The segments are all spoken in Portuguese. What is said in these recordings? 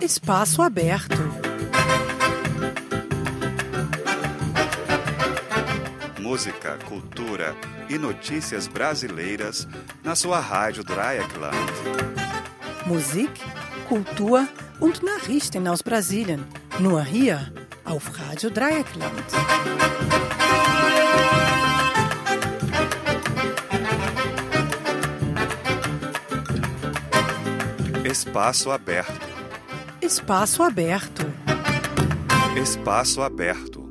Espaço Aberto. Música, cultura e notícias brasileiras na sua rádio Dreieckland. Musik, Kultur und Nachrichten aus Brasilien. Nur hier auf Radio Dreieckland. Espaço Aberto. Espaço Aberto. Espaço Aberto.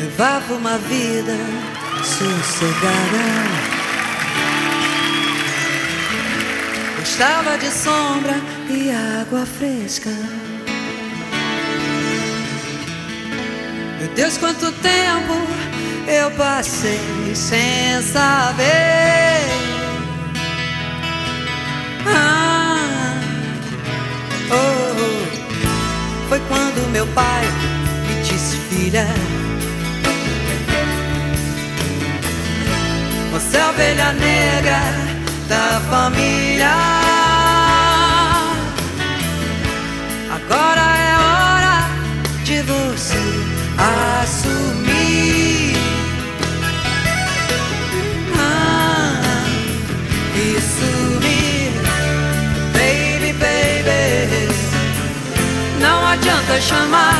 Levava uma vida sossegada. Gostava de sombra e água fresca. Meu Deus, quanto tempo eu passei sem saber. Ah, oh, oh. Foi quando meu pai me disse, filha. Você é ovelha negra da família. Agora é hora de você assumir. Ah, baby, baby. Não adianta chamar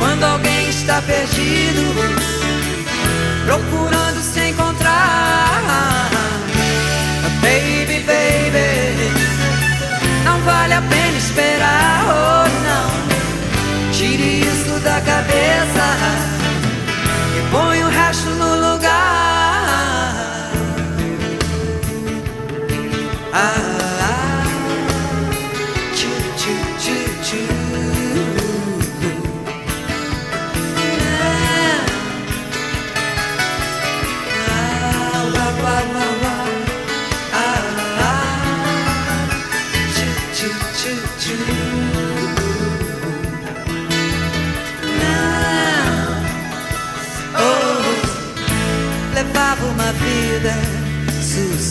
quando alguém está perdido procurando se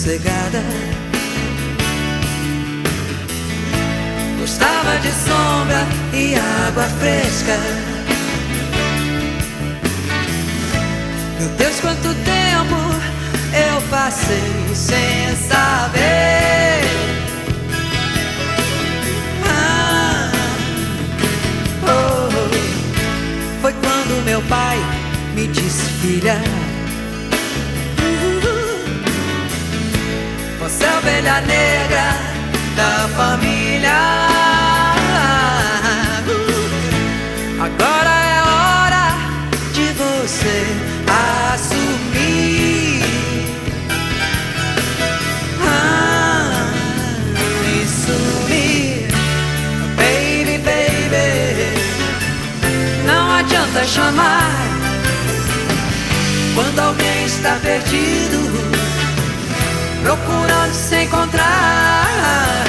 sossegada. Gostava de sombra e água fresca. Meu Deus, quanto tempo eu passei sem saber. Ah, oh, oh. Foi quando meu pai me disse, filha. Você é a ovelha negra da família. Agora é hora de você assumir. Ah, e sumir, baby, baby. Não adianta chamar quando alguém está perdido procurando se encontrar.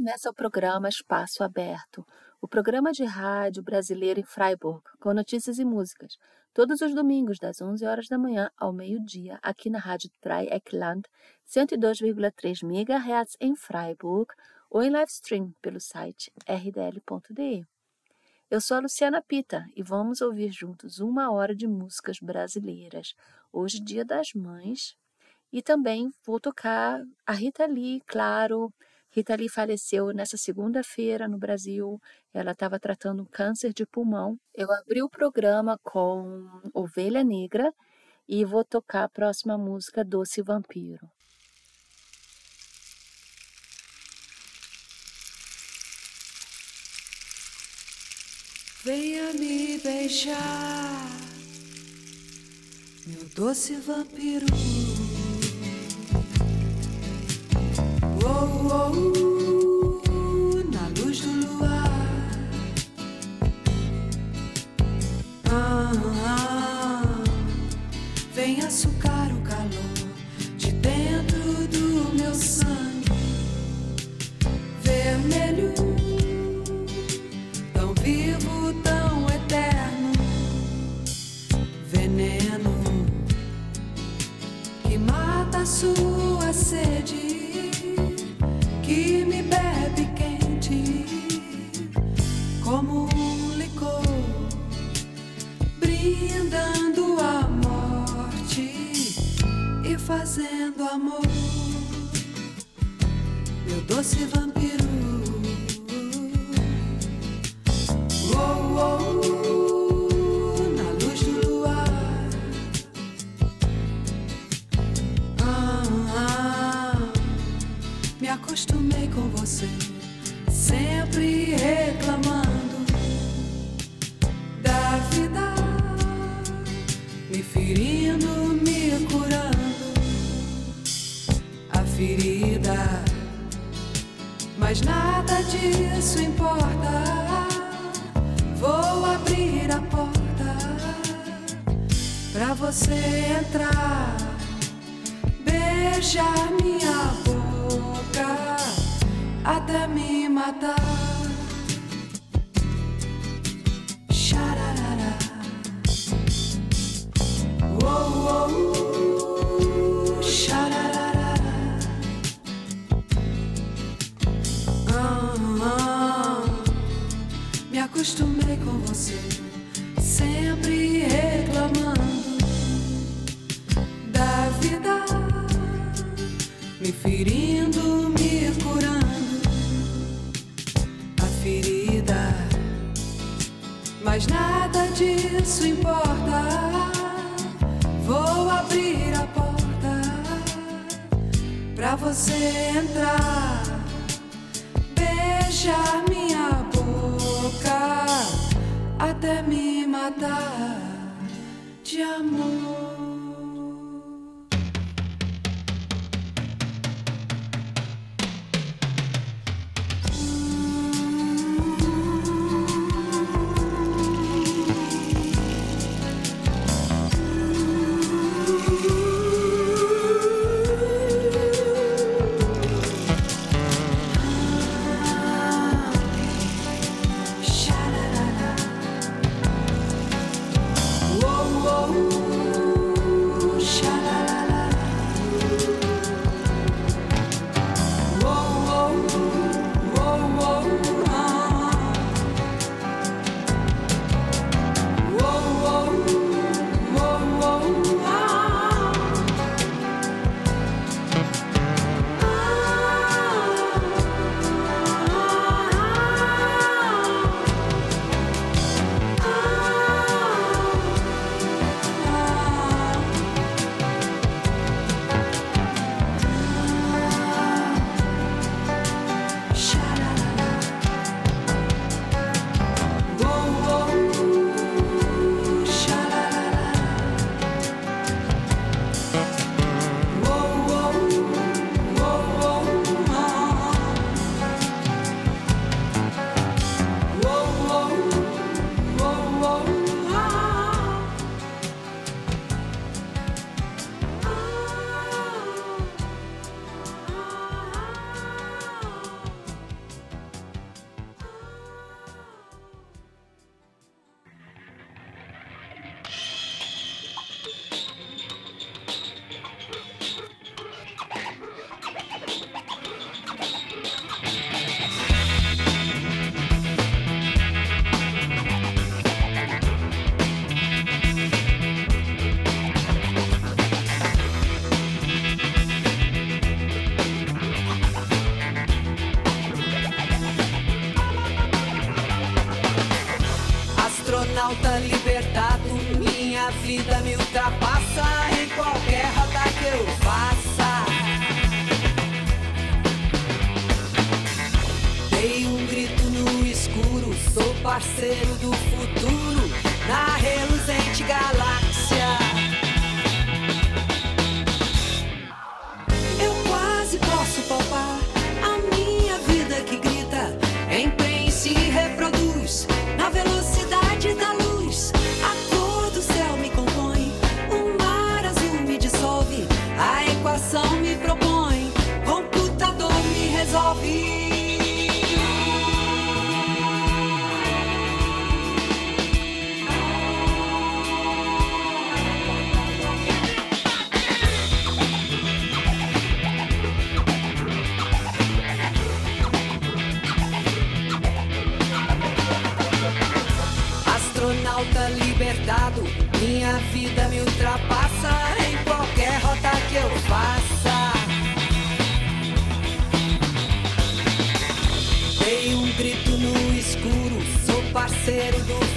Começa o programa Espaço Aberto, o programa de rádio brasileiro em Freiburg, com notícias e músicas, todos os domingos, das 11 horas da manhã ao meio-dia, aqui na Rádio Dreieckland, 102,3 MHz em Freiburg, ou em live stream pelo site rdl.de. Eu sou a Luciana Pita e vamos ouvir juntos uma hora de músicas brasileiras. Hoje, Dia das Mães, e também vou tocar a Rita Lee, claro, Rita Lee faleceu nessa segunda-feira no Brasil. Ela estava tratando câncer de pulmão. Eu abri o programa com Ovelha Negra e vou tocar a próxima música, Doce Vampiro. Venha me beijar, meu doce vampiro. Oh, amor, meu doce libertado, minha vida me ultrapassa em qualquer rota que eu faça. Dei um grito no escuro, sou parceiro do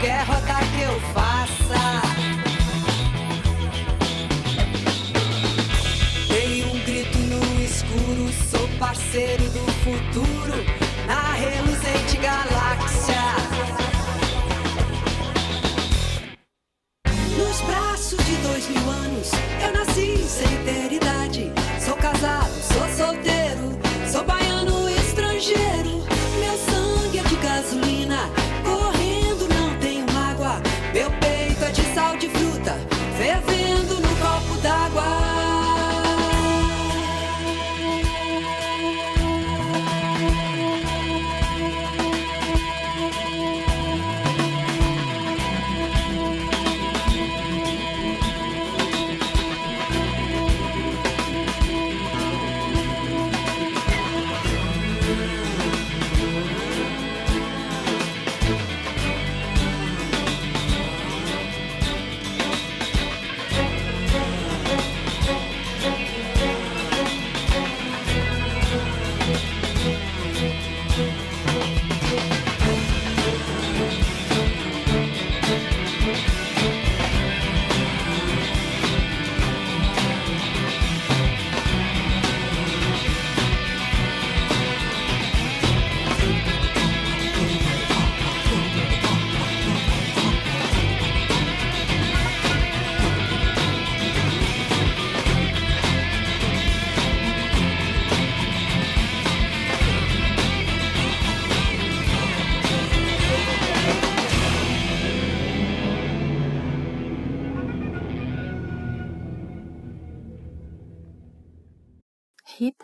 qualquer rota que eu faça. Dei um grito no escuro, sou parceiro do futuro, na reluzente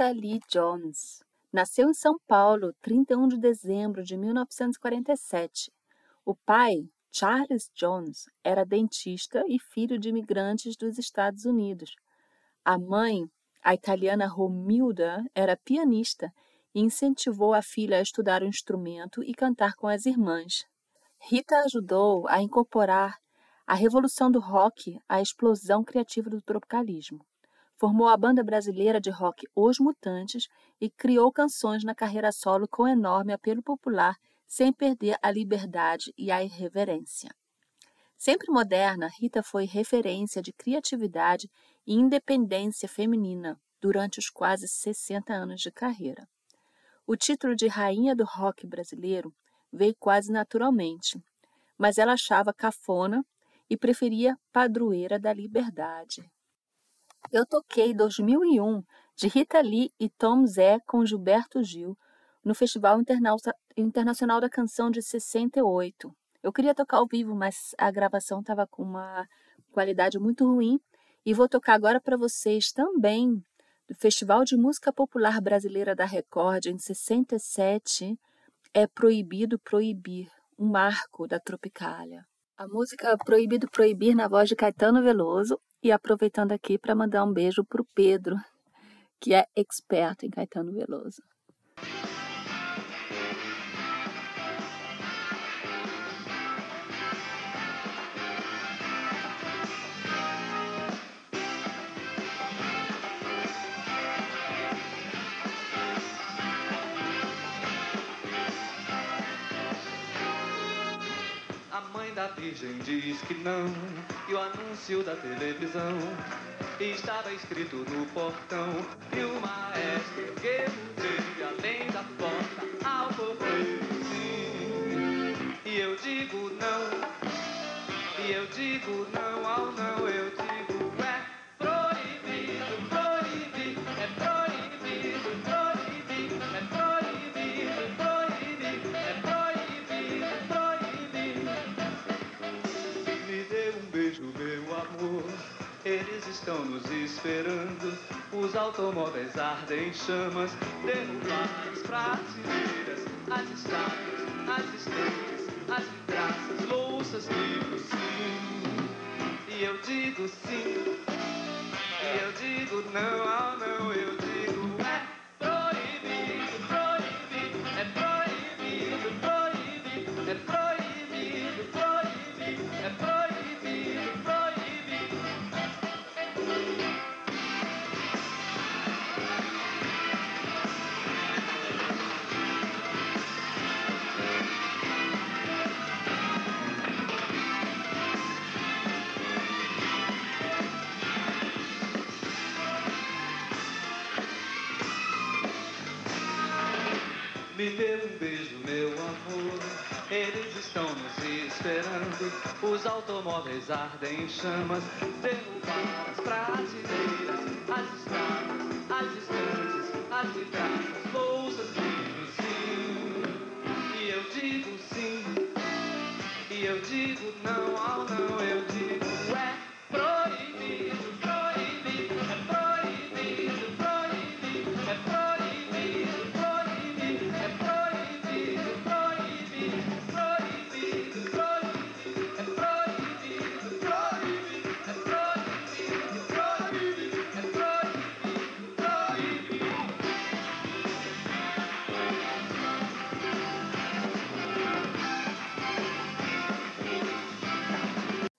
Rita Lee Jones nasceu em São Paulo, 31 de dezembro de 1947. O pai, Charles Jones, era dentista e filho de imigrantes dos Estados Unidos. A mãe, a italiana Romilda, era pianista e incentivou a filha a estudar o instrumento e cantar com as irmãs. Rita ajudou a incorporar a revolução do rock à explosão criativa do tropicalismo. Formou a banda brasileira de rock Os Mutantes e criou canções na carreira solo com enorme apelo popular, sem perder a liberdade e a irreverência. Sempre moderna, Rita foi referência de criatividade e independência feminina durante os quase 60 anos de carreira. O título de Rainha do Rock Brasileiro veio quase naturalmente, mas ela achava cafona e preferia Padroeira da Liberdade. Eu toquei 2001 de Rita Lee e Tom Zé com Gilberto Gil no Festival Internacional da Canção de 68. Eu queria tocar ao vivo, mas a gravação estava com uma qualidade muito ruim. E vou tocar agora para vocês também do Festival de Música Popular Brasileira da Record em 67. É Proibido Proibir, um marco da Tropicália. A música Proibido Proibir na voz de Caetano Veloso e aproveitando aqui para mandar um beijo para o Pedro, que é experto em Caetano Veloso. Da Virgem diz que não, e o anúncio da televisão estava escrito no portão, e o maestro que veio além da porta ao correio sim. E eu digo não, e eu digo não ao não, eu esperando. Os automóveis ardem em chamas, derrubadas prateleiras, as estátuas, as estantes, as vidraças, louças, livros, sim. E eu digo sim, e eu digo não, ah não, eu digo Dê um beijo, meu amor. Eles estão nos esperando. Os automóveis ardem em chamas, derrubadas prateleiras, as estradas, as estantes, as vidraças,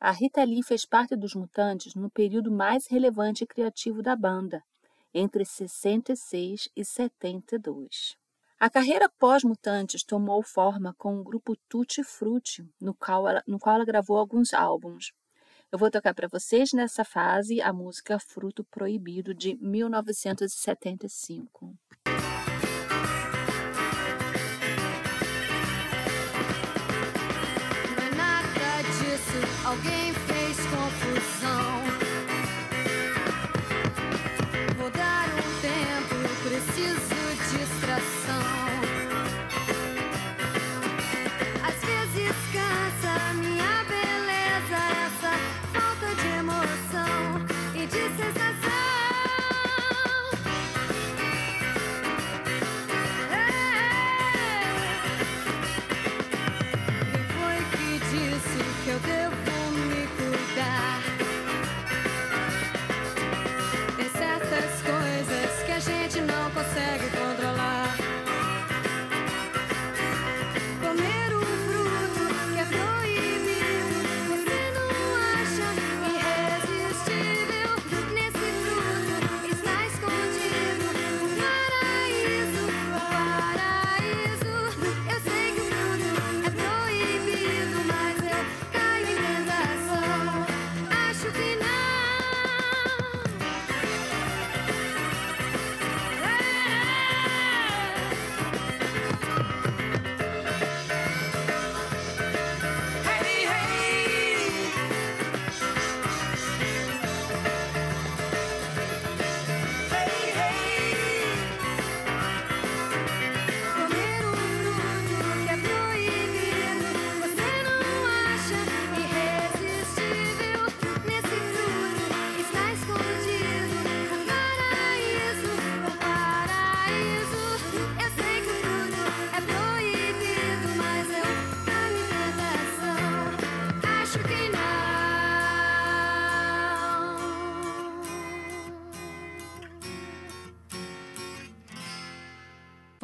A Rita Lee fez parte dos Mutantes no período mais relevante e criativo da banda, entre 66 e 72. A carreira pós-Mutantes tomou forma com o grupo Tutti Frutti, no qual ela, no qual ela gravou alguns álbuns. Eu vou tocar para vocês nessa fase a música Fruto Proibido de 1975. game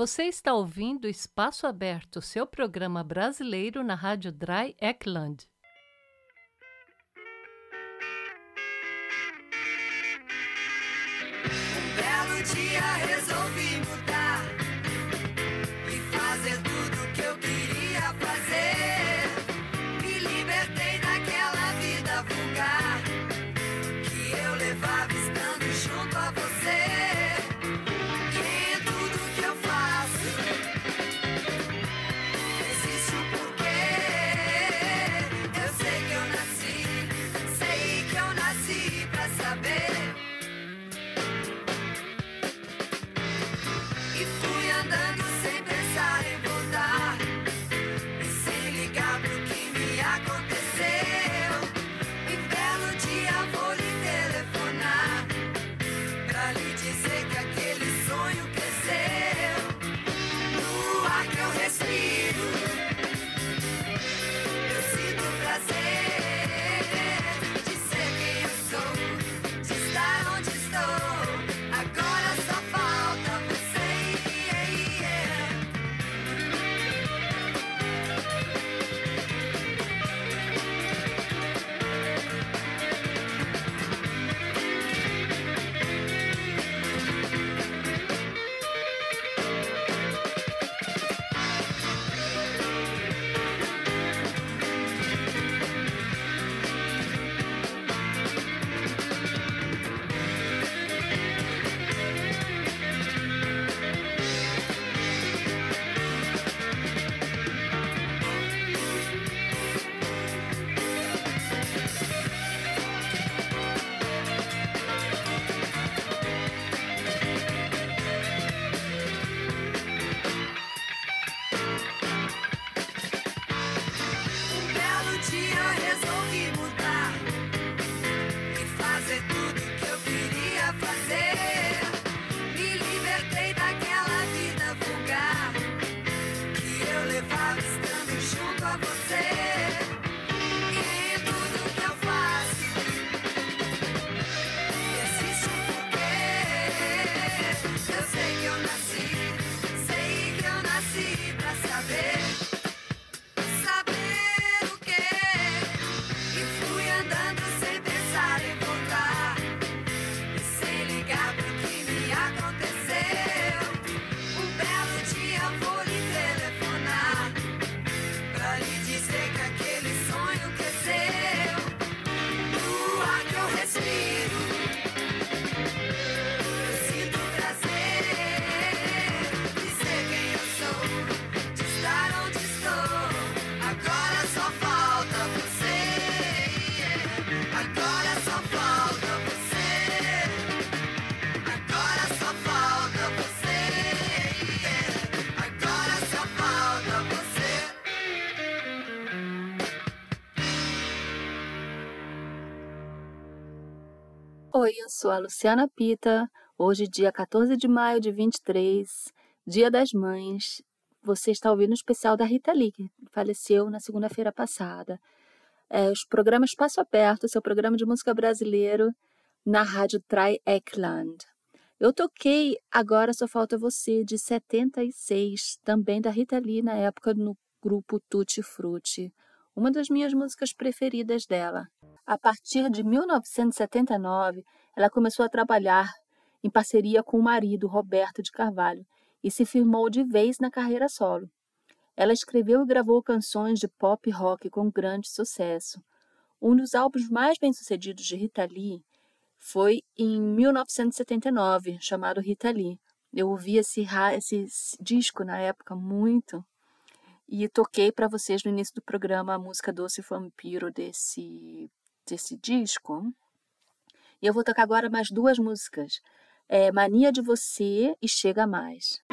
Você está ouvindo Espaço Aberto, seu programa brasileiro na Rádio Dry Ekland. Um belo dia sou a Luciana Pita. Hoje, dia 14 de maio de 23, Dia das Mães. Você está ouvindo o especial da Rita Lee, que faleceu na segunda-feira passada. É, os programas Passo Aberto, seu programa de música brasileiro, na rádio Trai Ekland. Eu toquei Agora Só Falta Você, de 76, também da Rita Lee, na época no grupo Tutti Frutti. Uma das minhas músicas preferidas dela. A partir de 1979, ela começou a trabalhar em parceria com o marido, Roberto de Carvalho, e se firmou de vez na carreira solo. Ela escreveu e gravou canções de pop rock com grande sucesso. Um dos álbuns mais bem-sucedidos de Rita Lee foi em 1979, chamado Rita Lee. Eu ouvi esse, esse disco na época muito e toquei para vocês no início do programa a música Doce Vampiro desse, desse disco. E eu vou tocar agora mais duas músicas. É Mania de Você e Chega Mais.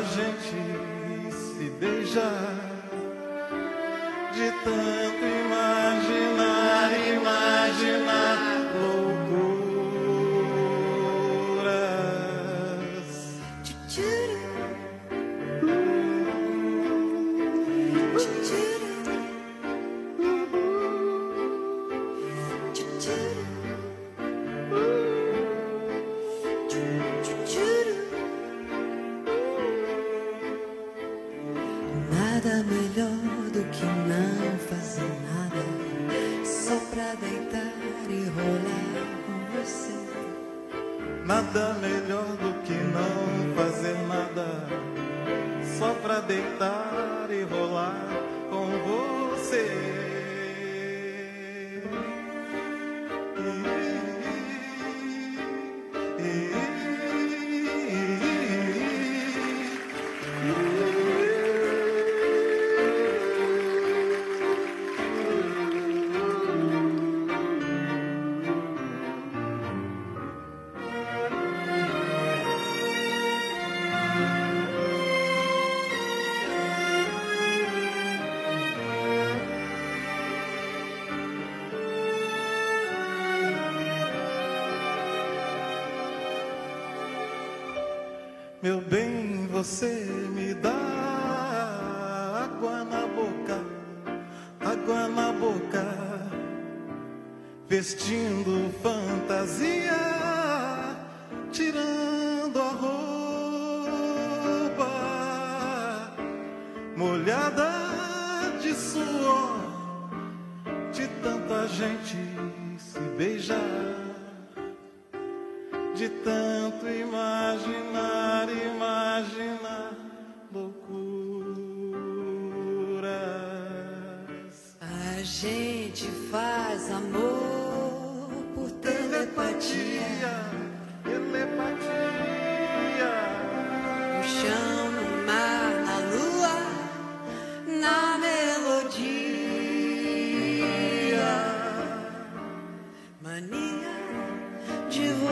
a gente se beijar de tanto em você. de tanto imaginar, imaginar loucuras. A gente faz amor por telepatia.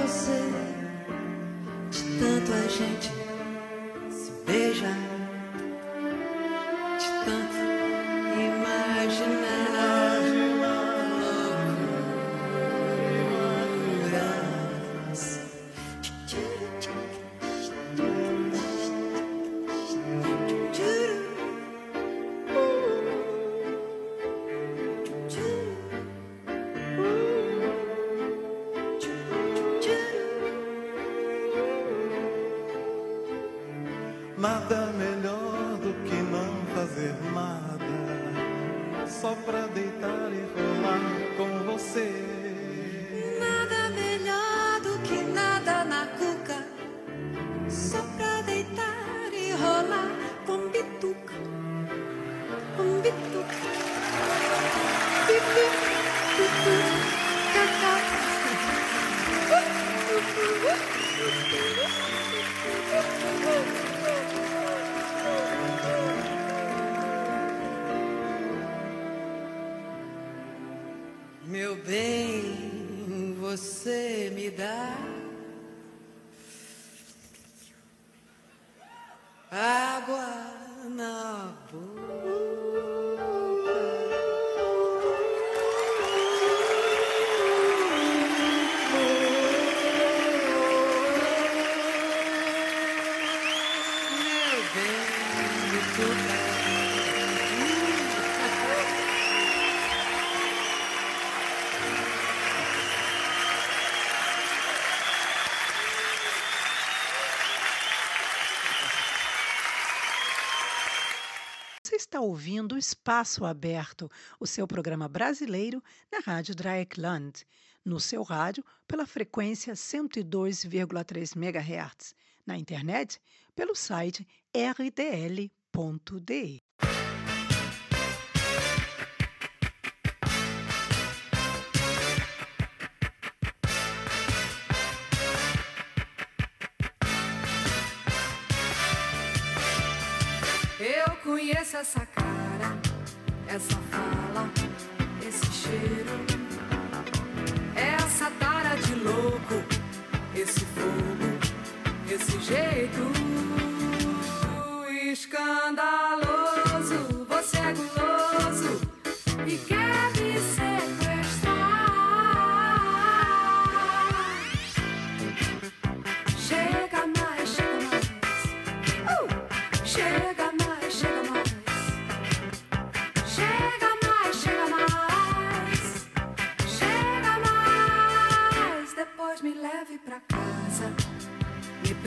você, de tanto a gente. está ouvindo o Espaço Aberto, o seu programa brasileiro na Rádio Dreieckland, no seu rádio pela frequência 102,3 MHz, na internet pelo site rtl.de. essa cara, essa fala, esse cheiro, é essa tara de louco, esse fogo, esse jeito escandaloso.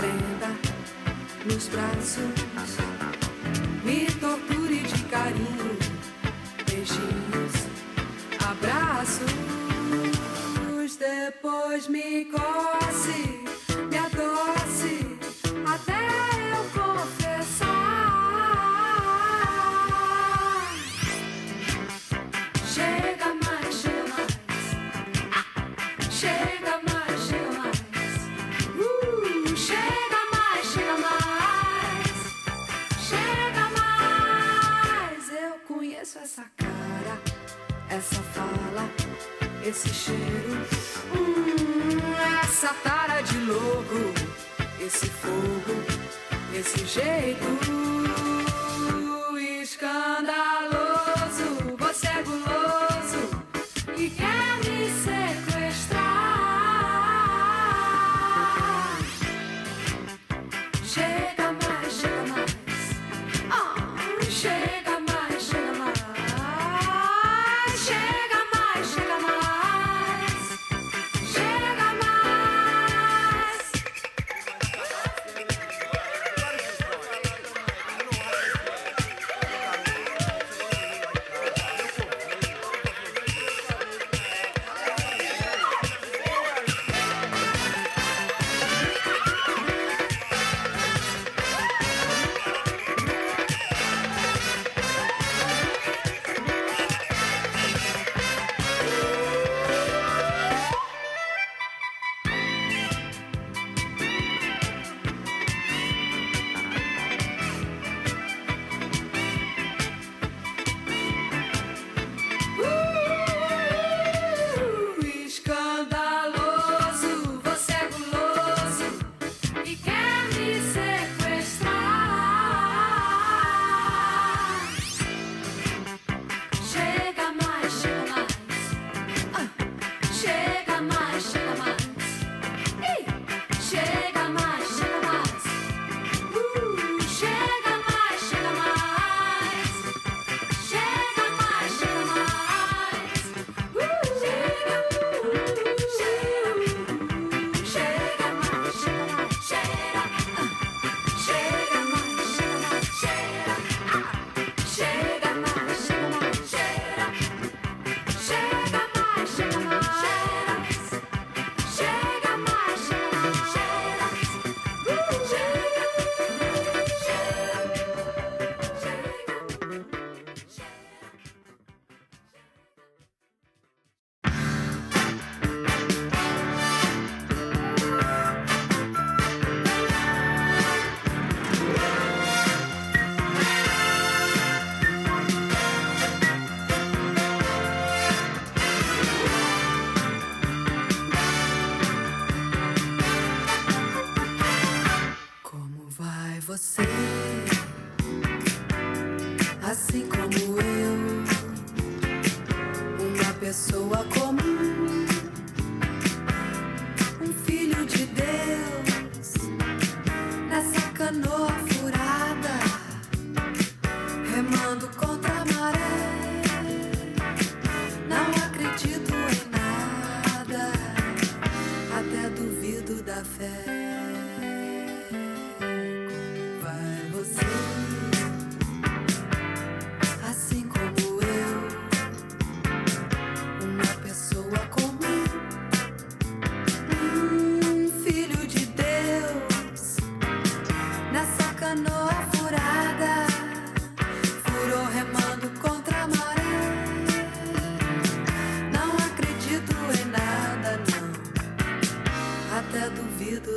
prenda nos braços, me torture de carinho, beijinhos, abraços, depois me coce.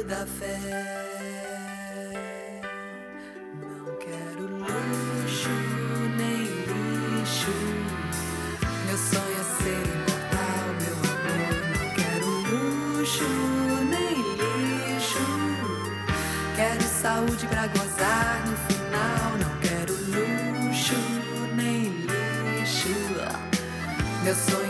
Da fé. Não quero luxo nem lixo. Meu sonho é ser imortal, meu amor. Não quero luxo nem lixo. Quero saúde pra gozar no final. Não quero luxo nem lixo. Meu sonho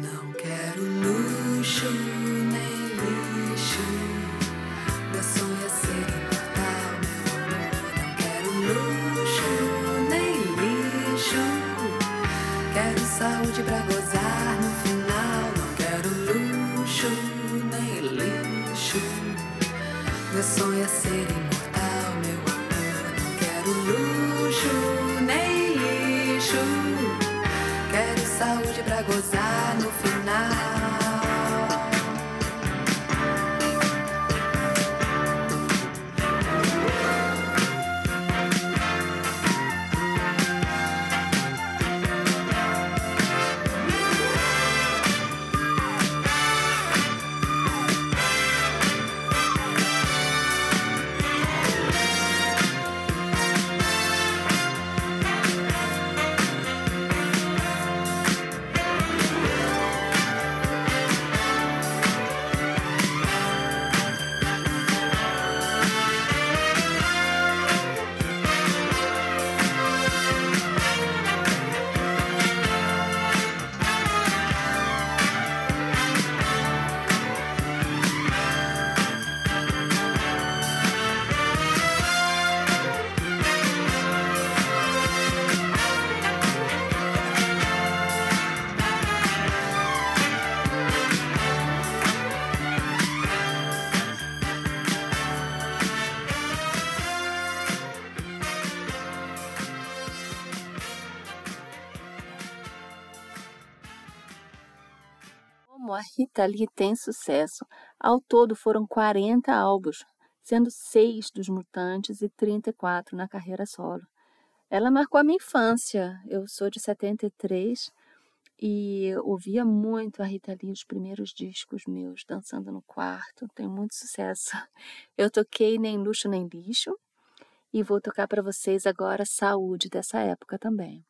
Não quero luxo nem lixo. Lee tem sucesso, ao todo foram 40 álbuns, sendo 6 dos Mutantes e 34 na carreira solo. Ela marcou a minha infância. Eu sou de 73 e ouvia muito a Rita Lee, os primeiros discos meus, dançando no quarto. Tem muito sucesso. Eu toquei Nem Luxo Nem Lixo e vou tocar para vocês agora Saúde dessa época também.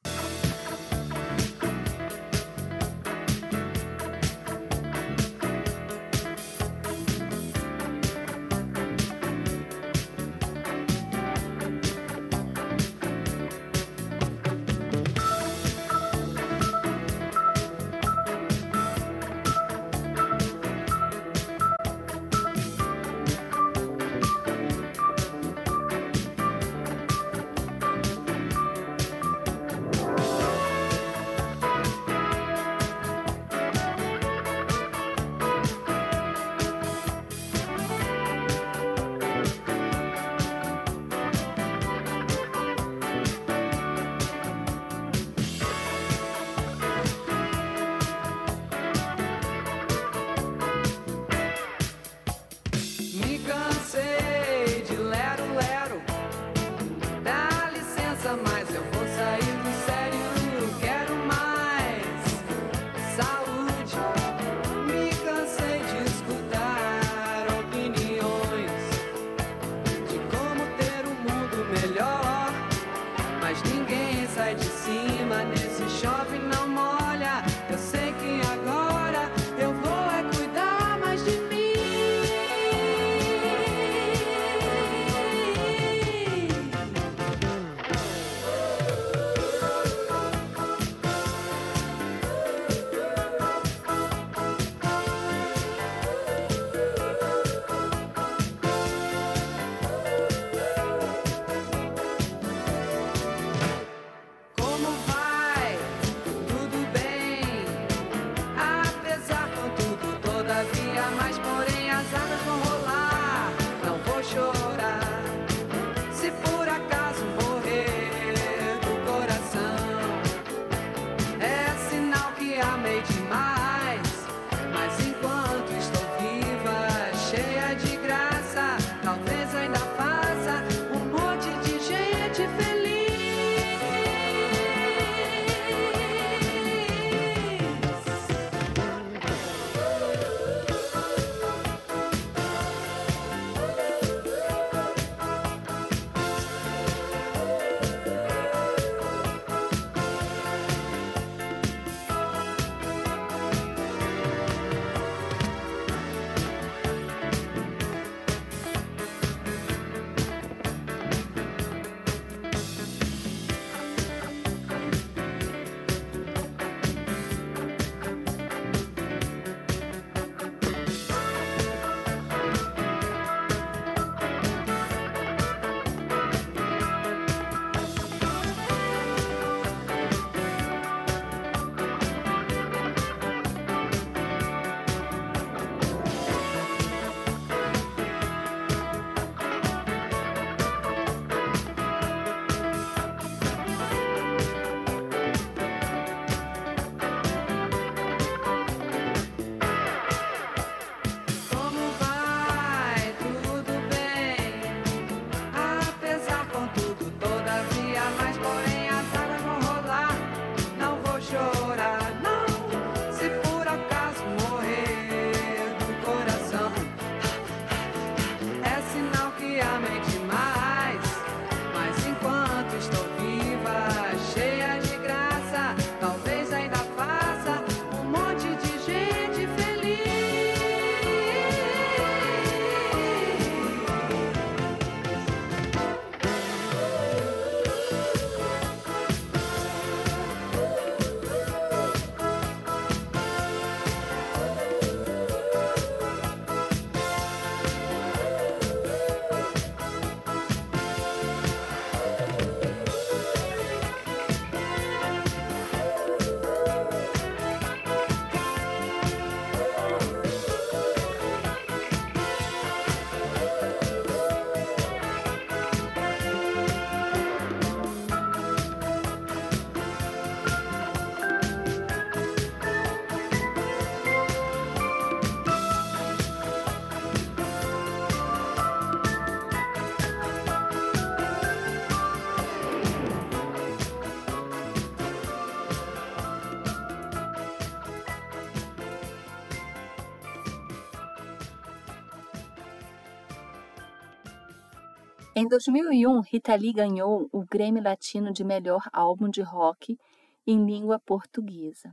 Em 2001, Rita Lee ganhou o Grammy Latino de melhor álbum de rock em língua portuguesa.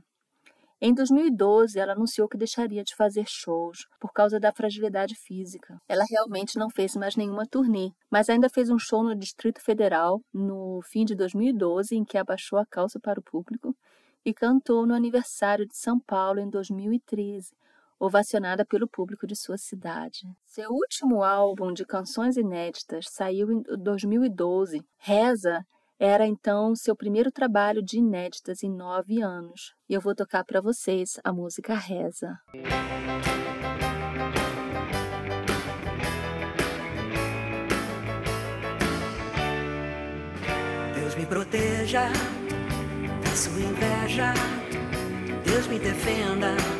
Em 2012, ela anunciou que deixaria de fazer shows por causa da fragilidade física. Ela realmente não fez mais nenhuma turnê, mas ainda fez um show no Distrito Federal no fim de 2012, em que abaixou a calça para o público, e cantou no aniversário de São Paulo em 2013, ovacionada pelo público de sua cidade. Seu último álbum de canções inéditas saiu em 2012. Reza era então seu primeiro trabalho de inéditas em nove anos. E eu vou tocar para vocês a música Reza. Deus me proteja da sua inveja, Deus me defenda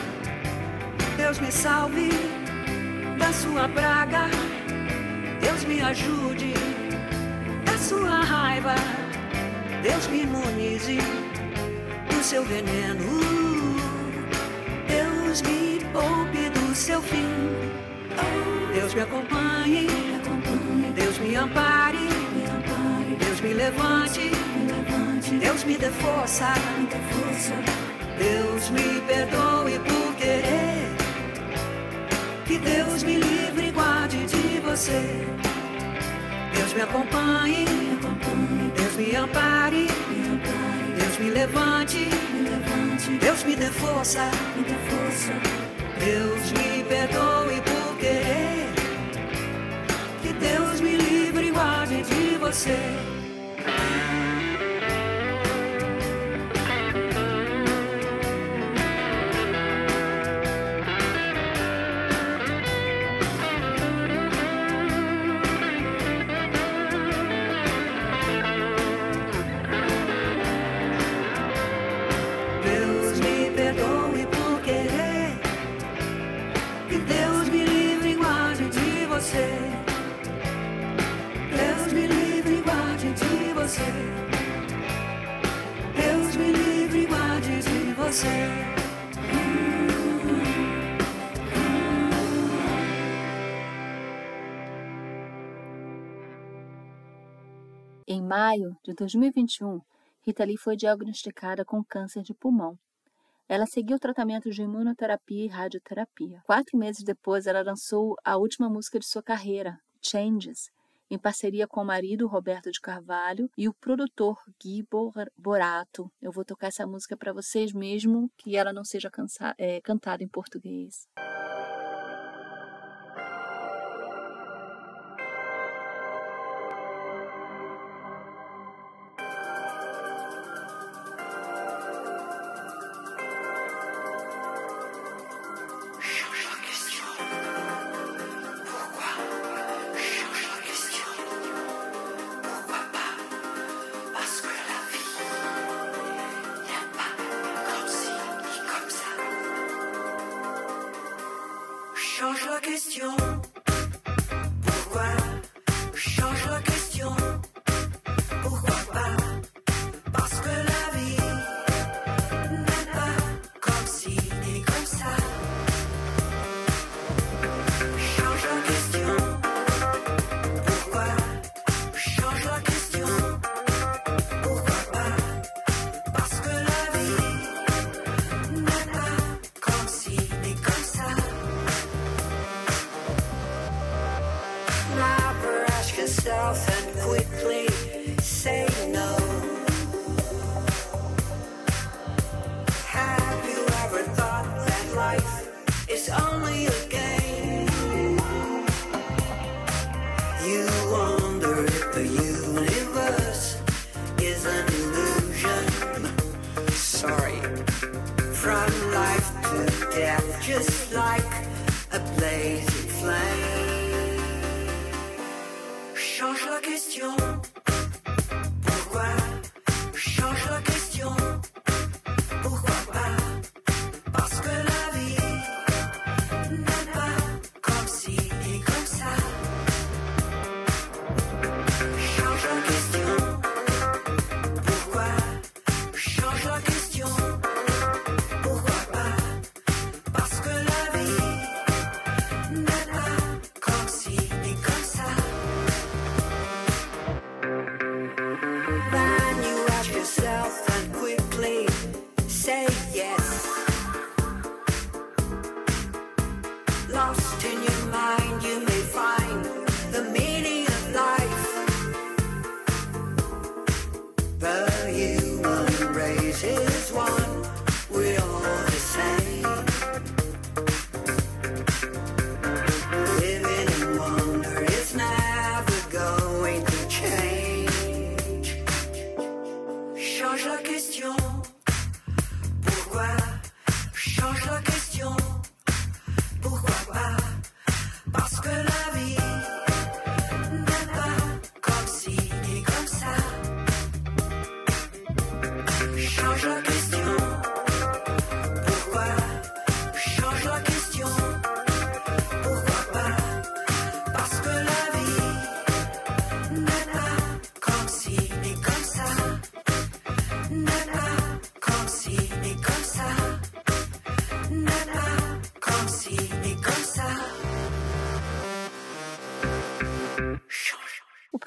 Deus me salve da sua praga. Deus me ajude da sua raiva. Deus me imunize do seu veneno. Deus me poupe do seu fim. Deus me acompanhe, Deus me ampare, Deus me levante, Deus me dê força, Deus me perdoe por querer. Que Deus me livre e guarde de você. Deus me acompanhe, Deus me ampare, Deus me levante, Deus me dê força, Deus me perdoe por querer. Que Deus me livre e guarde de você. Maio de 2021, Rita Lee foi diagnosticada com câncer de pulmão. Ela seguiu tratamento de imunoterapia e radioterapia. Quatro meses depois, ela lançou a última música de sua carreira, Changes, em parceria com o marido Roberto de Carvalho e o produtor Gui Bor- Borato. Eu vou tocar essa música para vocês mesmo que ela não seja cansa- é, cantada em português.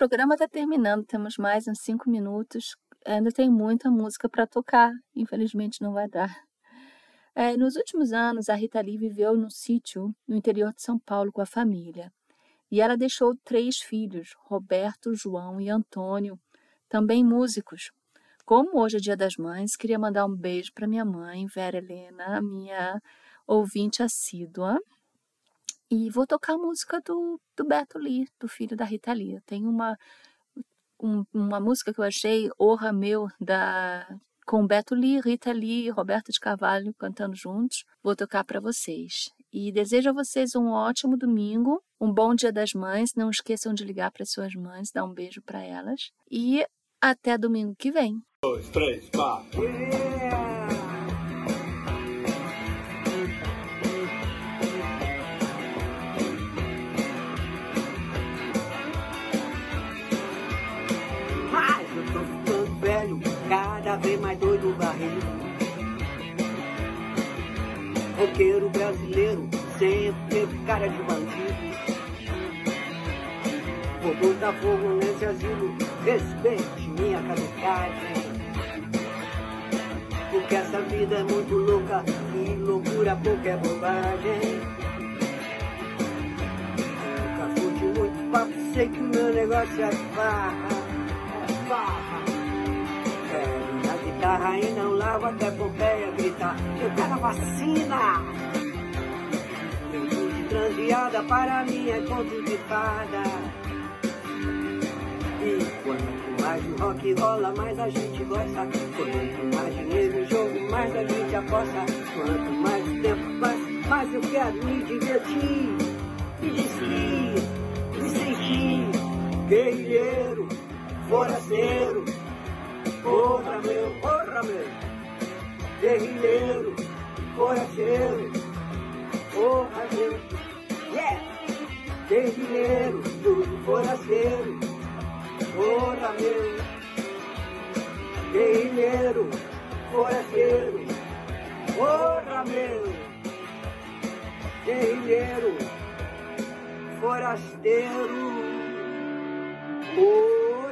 Programa está terminando, temos mais uns cinco minutos. Ainda tem muita música para tocar, infelizmente não vai dar. É, nos últimos anos, a Rita Lee viveu num sítio no interior de São Paulo com a família. E ela deixou três filhos, Roberto, João e Antônio, também músicos. Como hoje é Dia das Mães, queria mandar um beijo para minha mãe, Vera Helena, minha ouvinte assídua. E vou tocar a música do, do Beto Lee, do filho da Rita Lee. Tem uma, um, uma música que eu achei, Orra Meu, da, com Beto Lee, Rita Lee e Roberto de Carvalho cantando juntos. Vou tocar para vocês. E desejo a vocês um ótimo domingo, um bom Dia das Mães. Não esqueçam de ligar para suas mães, dar um beijo para elas. E até domingo que vem. Dois, três, quatro. Roqueiro brasileiro, sempre cara de bandido. Vou botar fogo nesse asilo, respeite minha caducagem. Porque essa vida é muito louca e loucura pouca é bobagem. Nunca fui muito papo, sei que o meu negócio é farra, é farra. Guitarra e não largo até Pompeia gritar, eu quero a vacina. Tempo de transviada para mim é conto de fada. E quanto mais o rock rola, mais a gente gosta. Quanto mais dinheiro em jogo, mais a gente aposta. Quanto mais o tempo passa, mais eu quero me divertir. Me desfrir, me sentir. Guerrilheiro, forasteiro. Porra meu, porra meu. Guerrilheiro, forasteiro. Porra meu. Yeah! Guerrilheiro, tudo forasteiro. Porra meu, guerrilheiro, forasteiro, porra meu, guerrilheiro, forasteiro, oh.